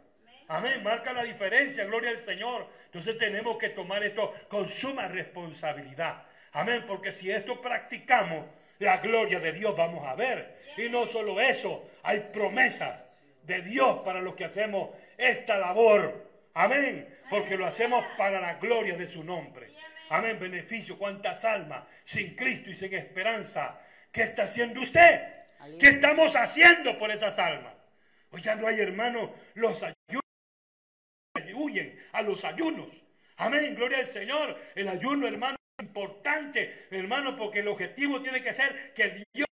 Amén, marca la diferencia, gloria al Señor. Entonces tenemos que tomar esto con suma responsabilidad. Amén, porque si esto practicamos, la gloria de Dios vamos a ver. Y no solo eso, hay promesas de Dios para los que hacemos esta labor. Amén, porque lo hacemos para la gloria de su nombre. Amén, beneficio, cuántas almas sin Cristo y sin esperanza. ¿Qué está haciendo usted? ¿Qué estamos haciendo por esas almas? Hoy ya no hay hermanos, los ayunos huyen a los ayunos. Amén, gloria al Señor. El ayuno, hermano, importante, hermano, porque el objetivo tiene que ser que Dios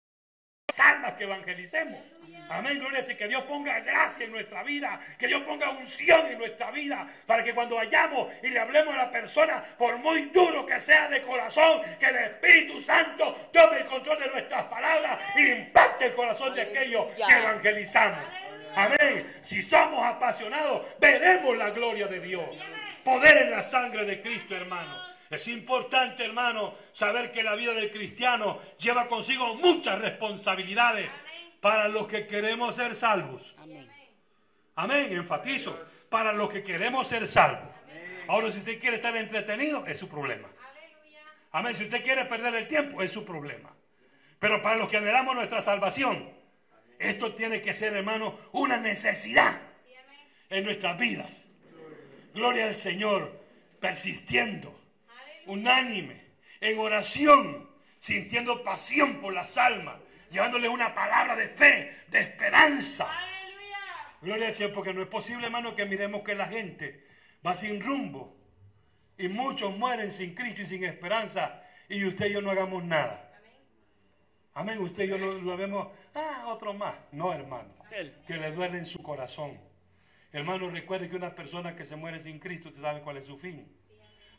almas que evangelicemos. Amén, gloria Señor. Que Dios ponga gracia en nuestra vida, que Dios ponga unción en nuestra vida, para que cuando vayamos y le hablemos a la persona, por muy duro que sea de corazón, que el Espíritu Santo tome el control de nuestras palabras y impacte el corazón de aquellos que evangelizamos. Amén. Si somos apasionados, veremos la gloria de Dios. poder en la sangre de Cristo, hermano. Es importante, hermano, saber que la vida del cristiano lleva consigo muchas responsabilidades para los que queremos ser salvos. Amén. Amén, enfatizo, para los que queremos ser salvos. Ahora, si usted quiere estar entretenido, es su problema. Aleluya. Amén, si usted quiere perder el tiempo, es su problema. Pero para los que anhelamos nuestra salvación, esto tiene que ser, hermano, una necesidad en nuestras vidas. Gloria al Señor, persistiendo. Unánime, en oración, sintiendo pasión por las almas, llevándole una palabra de fe, de esperanza. Aleluya. Gloria al Señor, porque no es posible, hermano, que miremos que la gente va sin rumbo y muchos mueren sin Cristo y sin esperanza y usted y yo no hagamos nada. Amén, usted y yo no lo vemos, ah, otro más. No, hermano, que le duele en su corazón. Hermano, recuerde que una persona que se muere sin Cristo, usted sabe cuál es su fin.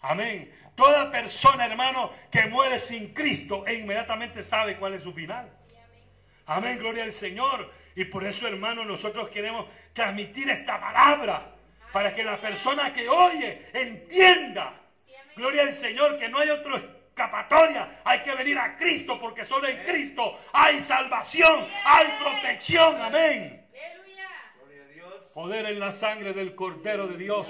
Amén. Toda persona, hermano, que muere sin Cristo e inmediatamente sabe cuál es su final. Amén, gloria al Señor. Y por eso, hermano, nosotros queremos transmitir esta palabra para que la persona que oye entienda. Gloria al Señor, que no hay otra escapatoria. Hay que venir a Cristo porque solo en Cristo hay salvación, hay protección. Amén. Aleluya. Gloria a Dios. Poder en la sangre del Cordero de Dios.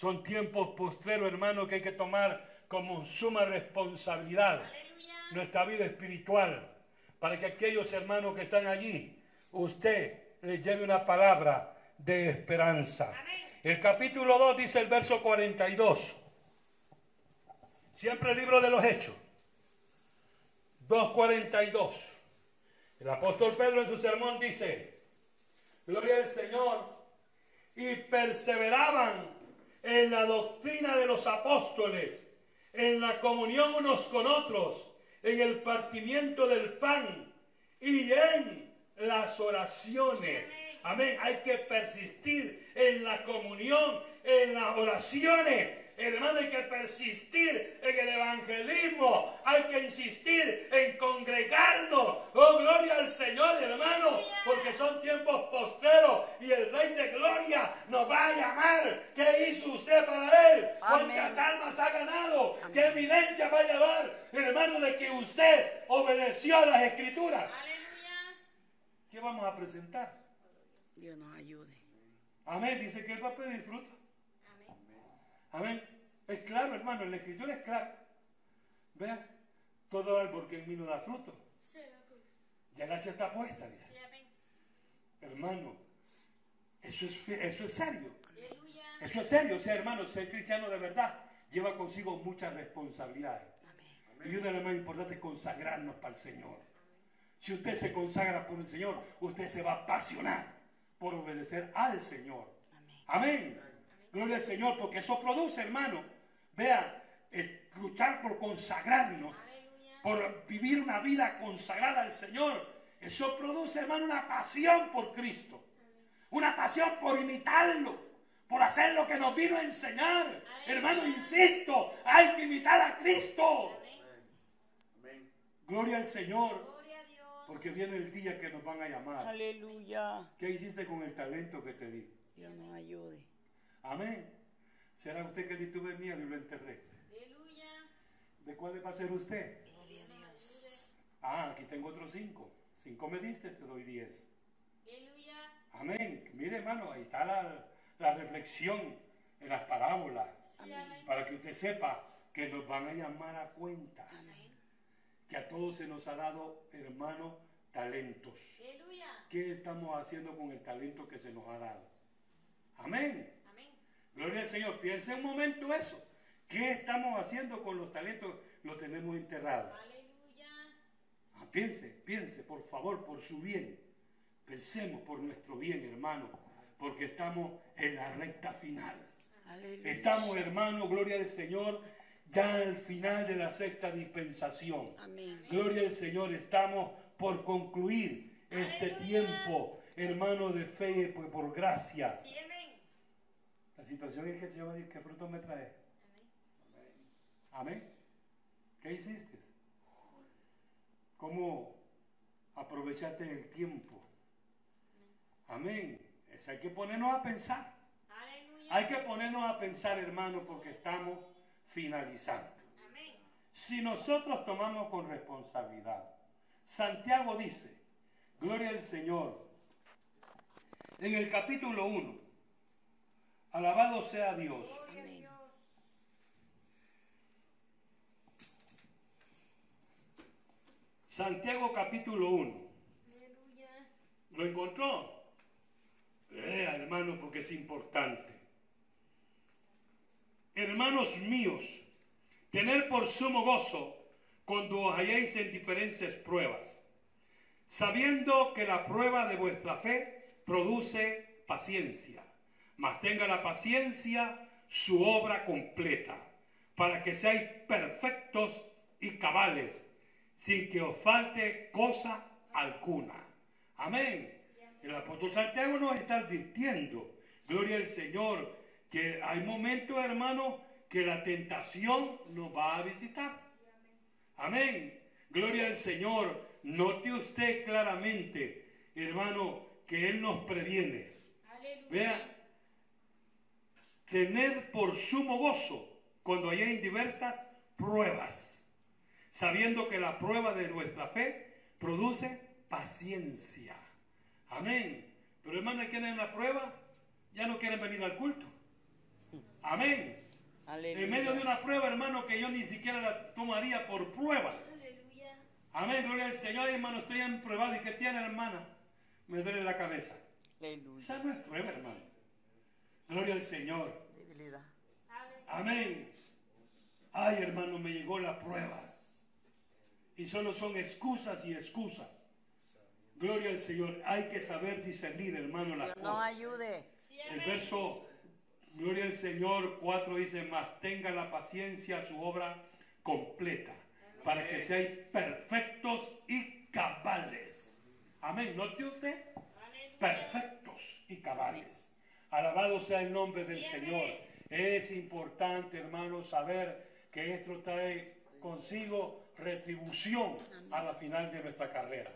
Son tiempos postreros, hermano, que hay que tomar como suma responsabilidad Aleluya. nuestra vida espiritual, para que aquellos hermanos que están allí, usted les lleve una palabra de esperanza. Amén. El capítulo 2 dice el verso 42. Siempre el libro de los Hechos. 2.42. El apóstol Pedro en su sermón dice, Gloria al Señor, y perseveraban en la doctrina de los apóstoles, en la comunión unos con otros, en el partimiento del pan y en las oraciones. Amén. Hay que persistir en la comunión, en las oraciones. Hermano, hay que persistir en el evangelismo. Hay que insistir en congregarnos. Oh, gloria al Señor, hermano. Porque son tiempos postreros y el Rey de Gloria nos va a llamar. ¿Qué hizo usted para Él? ¿Cuántas almas ha ganado? ¿Qué evidencia va a llevar, hermano, de que usted obedeció a las Escrituras? Aleluya. ¿Qué vamos a presentar? Dios nos ayude. Amén. Dice que Él va a pedir fruto. Amén. Es claro, hermano, en la escritura es claro. Vea, todo árbol que en mí no da fruto. Ya el hacha está puesta, dice. Hermano, eso es, eso es serio. Eso es serio. O sea, hermano, ser cristiano de verdad lleva consigo muchas responsabilidades. Amén. Y una de las más importantes es consagrarnos para el Señor. Si usted se consagra por el Señor, usted se va a apasionar por obedecer al Señor. Amén. Amén. Gloria al Señor, porque eso produce, hermano. Vea, es luchar por consagrarnos, Aleluya. por vivir una vida consagrada al Señor. Eso produce, hermano, una pasión por Cristo. Una pasión por imitarlo, por hacer lo que nos vino a enseñar. Hermano, insisto, hay que imitar a Cristo. Amén. Gloria al Señor, Gloria a Dios. porque viene el día que nos van a llamar. Aleluya. ¿Qué hiciste con el talento que te di? Dios nos ayude. Amén. ¿Será usted que le tuve miedo y lo enterré? Aleluya. ¿De cuál va a ser usted? Gloria a Dios. Ah, aquí tengo otros cinco. Cinco me diste, te doy diez. Aleluya. Amén. Mire, hermano, ahí está la, la reflexión en las parábolas. Sí, amén. Para que usted sepa que nos van a llamar a cuentas. Amén. Que a todos se nos ha dado, hermano, talentos. Aleluya. ¿Qué estamos haciendo con el talento que se nos ha dado? Amén. Gloria al Señor. Piense un momento eso. ¿Qué estamos haciendo con los talentos? Los tenemos enterrados. Aleluya. Ah, piense, piense, por favor, por su bien. Pensemos por nuestro bien, hermano, porque estamos en la recta final. Aleluya. Estamos, hermano, gloria al Señor, ya al final de la sexta dispensación. Amén. Gloria al Señor, estamos por concluir este tiempo, hermano, de fe, pues por gracia. Sí. La situación es que el Señor va a decir, ¿qué fruto me trae? Amén. ¿Qué hiciste? ¿Cómo aprovechaste el tiempo? Amén. Eso hay que ponernos a pensar. Aleluya. Hay que ponernos a pensar, hermano, porque estamos finalizando. Amén. Si nosotros tomamos con responsabilidad, Santiago dice, gloria al Señor, en el capítulo 1, alabado sea Dios. Gloria a Amén. Dios. Santiago capítulo 1. Aleluya. ¿Lo encontró? Lea, hermano, porque es importante. Hermanos míos, tener por sumo gozo cuando os halléis en diferentes pruebas, sabiendo que la prueba de vuestra fe produce paciencia, mas tenga la paciencia su obra completa, para que seáis perfectos y cabales, sin que os falte cosa alguna. Amén. El apóstol Santiago nos está advirtiendo, gloria al Señor, que hay momentos, hermano, que la tentación nos va a visitar. Amén. Gloria al Señor. Note usted claramente, hermano, que Él nos previene. Vea, tener por sumo gozo cuando hay diversas pruebas, sabiendo que la prueba de nuestra fe produce paciencia. Amén. Pero hermano, ¿quieren en la prueba? Ya no quieren venir al culto. Amén. Aleluya. En medio de una prueba, hermano, que yo ni siquiera la tomaría por prueba. Aleluya. Amén, gloria al Señor, hermano, estoy en prueba. ¿Y qué tiene, hermana? Me duele la cabeza. Aleluya. Esa no es prueba, hermano. Gloria al Señor. Debilidad. Amén. Ay, hermano, me llegó la prueba. Y solo son excusas y excusas. Gloria al Señor. Hay que saber discernir, hermano, Dios nos cosas. ayude. El verso, Gloria al Señor 4 dice, más tenga la paciencia su obra completa, para que seáis perfectos y cabales. Amén. Note usted, perfectos y cabales. Alabado sea el nombre del Señor. Es importante, hermano, saber que esto trae consigo retribución a la final de nuestra carrera.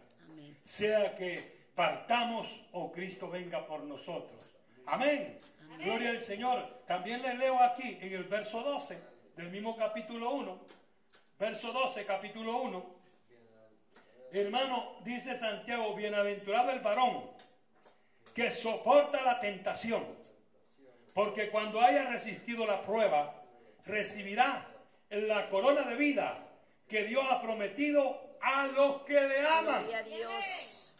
Sea que partamos o Cristo venga por nosotros. Amén. Gloria al Señor. También les leo aquí en el verso 12 del mismo capítulo 1. Verso 12, capítulo 1. Hermano, dice Santiago, bienaventurado el varón que soporta la tentación, porque cuando haya resistido la prueba, recibirá la corona de vida que Dios ha prometido a los que le aman. Gloria a Dios.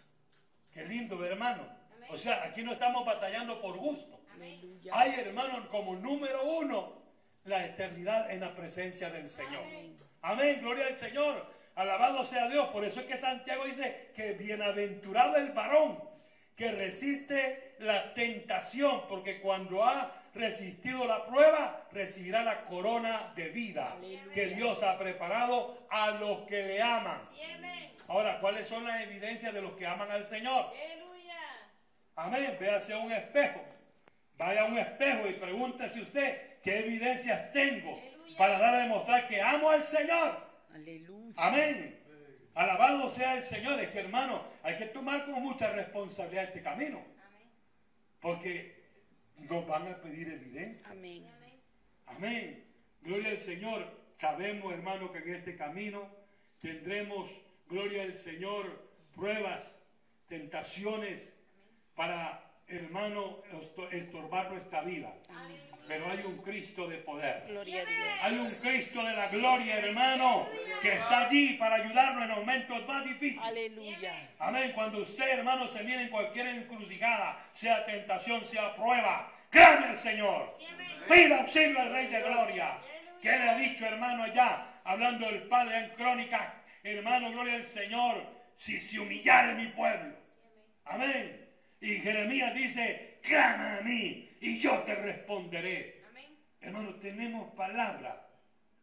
Qué lindo, hermano. O sea, aquí no estamos batallando por gusto. Hay, hermano, como número uno, la eternidad en la presencia del Señor. Amén, gloria al Señor. Alabado sea Dios. Por eso es que Santiago dice que bienaventurado el varón que resiste la tentación, porque cuando ha resistido la prueba, recibirá la corona de vida que Dios ha preparado a los que le aman. Ahora, ¿cuáles son las evidencias de los que aman al Señor? Aleluya. Amén. Véase a un espejo. Vaya a un espejo y pregúntese usted qué evidencias tengo Aleluya. para dar a demostrar que amo al Señor. Aleluya. Amén. Alabado sea el Señor. Es que hermano, hay que tomar con mucha responsabilidad este camino. Amén. Porque nos van a pedir evidencia. Amén. Amén. Amén. Gloria al Señor. Sabemos, hermano, que en este camino tendremos, gloria al Señor, pruebas, tentaciones para, hermano, esto- estorbar nuestra vida. Pero hay un Cristo de poder. Gloria a Dios. Hay un Cristo de la gloria, hermano, que está allí para ayudarnos en momentos más difíciles. Aleluya. Amén. Cuando usted, hermano, se viene en cualquier encrucijada, sea tentación, sea prueba, clame al Señor. Pida auxilio al Rey de Gloria. ¿Qué le ha dicho, hermano, allá? Hablando el Padre en crónica. Hermano, gloria al Señor. Si se humillare mi pueblo. Amén. Y Jeremías dice, clama a mí y yo te responderé. Amén. Hermano, tenemos palabra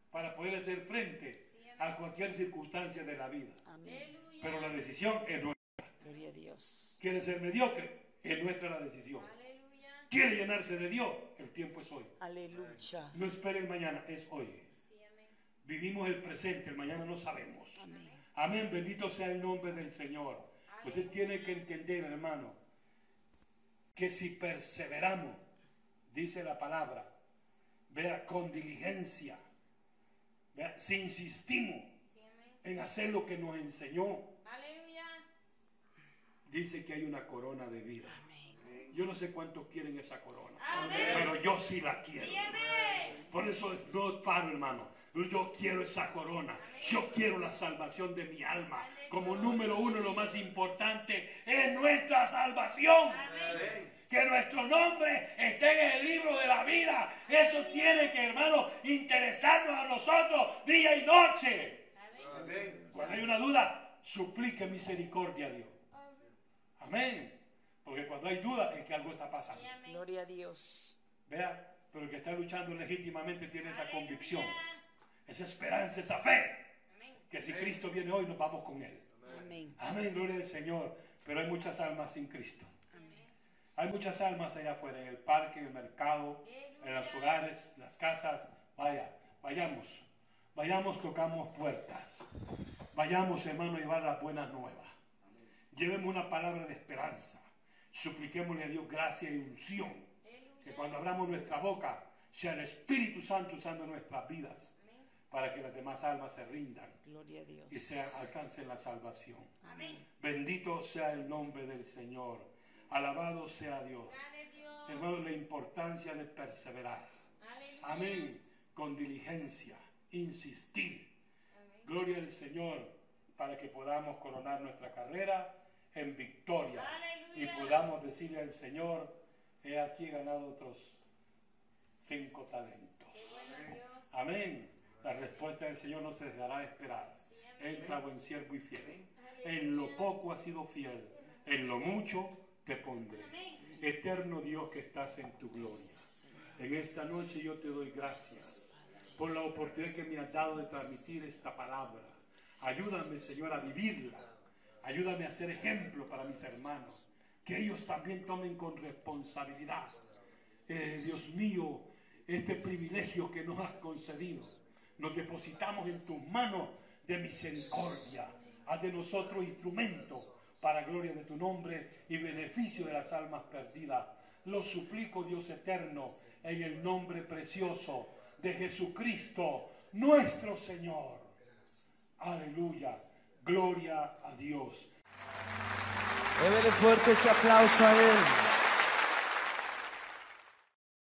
para poder hacer frente a cualquier circunstancia de la vida. Amén. Pero la decisión es nuestra. Gloria a Dios. ¿Quiere ser mediocre? Es nuestra la decisión. Aleluya. ¿Quiere llenarse de Dios? El tiempo es hoy. Aleluya. No esperen mañana, es hoy. Sí, amén. Vivimos el presente, el mañana no sabemos. Amén. Amén, bendito sea el nombre del Señor. Usted tiene que entender, hermano, que si perseveramos, dice la palabra, vea, con diligencia, vea, si insistimos Sí, en hacer lo que nos enseñó, Aleluya. dice que hay una corona de vida. Amén. Yo no sé cuántos quieren esa corona, Amén. pero yo sí la quiero. Sí. Por eso es- no paro, hermano. Yo quiero esa corona. Yo quiero la salvación de mi alma. Como número uno, lo más importante es nuestra salvación. Amén. Que nuestro nombre esté en el libro de la vida. Eso tiene que, hermano, interesarnos a nosotros día y noche. Amén. Cuando hay una duda, suplique misericordia a Dios. Amén. Porque cuando hay duda es que algo está pasando. Sí. Gloria a Dios. Vea, pero el que está luchando legítimamente tiene esa Aleluya. convicción, esa esperanza, esa fe, Amén. que si Cristo viene hoy nos vamos con Él. Amén. Amén, gloria al Señor. Pero hay muchas almas sin Cristo. Hay muchas almas allá afuera, en el parque, en el mercado, en los hogares, las casas. Vaya, vayamos, vayamos, tocamos puertas. Vayamos, hermano, a llevar las buenas nuevas. Llevemos una palabra de esperanza. Supliquémosle a Dios gracia y unción. Que cuando abramos nuestra boca, sea el Espíritu Santo usando nuestras vidas para que las demás almas se rindan Gloria a Dios. y se alcancen la salvación. Amén. Bendito sea el nombre del Señor. Alabado sea Dios. Hermano, la importancia de perseverar. Aleluya. Amén. Con diligencia, insistir. Amén. Gloria al Señor para que podamos coronar nuestra carrera en victoria. Y podamos decirle al Señor, he aquí ganado otros cinco talentos. Qué bueno Dios. Amén. La respuesta del Señor no se dejará esperar. Entra buen siervo y fiel. En lo poco has sido fiel, en lo mucho te pondré. Eterno Dios que estás en tu gloria. En esta noche yo te doy gracias por la oportunidad que me has dado de transmitir esta palabra. Ayúdame, Señor, a vivirla. Ayúdame a ser ejemplo para mis hermanos. Que ellos también tomen con responsabilidad. Eh, Dios mío, este privilegio que nos has concedido. Nos depositamos en tus manos de misericordia. Haz de nosotros instrumento para gloria de tu nombre y beneficio de las almas perdidas. Lo suplico, Dios eterno, en el nombre precioso de Jesucristo, nuestro Señor. Aleluya. Gloria a Dios. Débele fuerte ese aplauso a Él.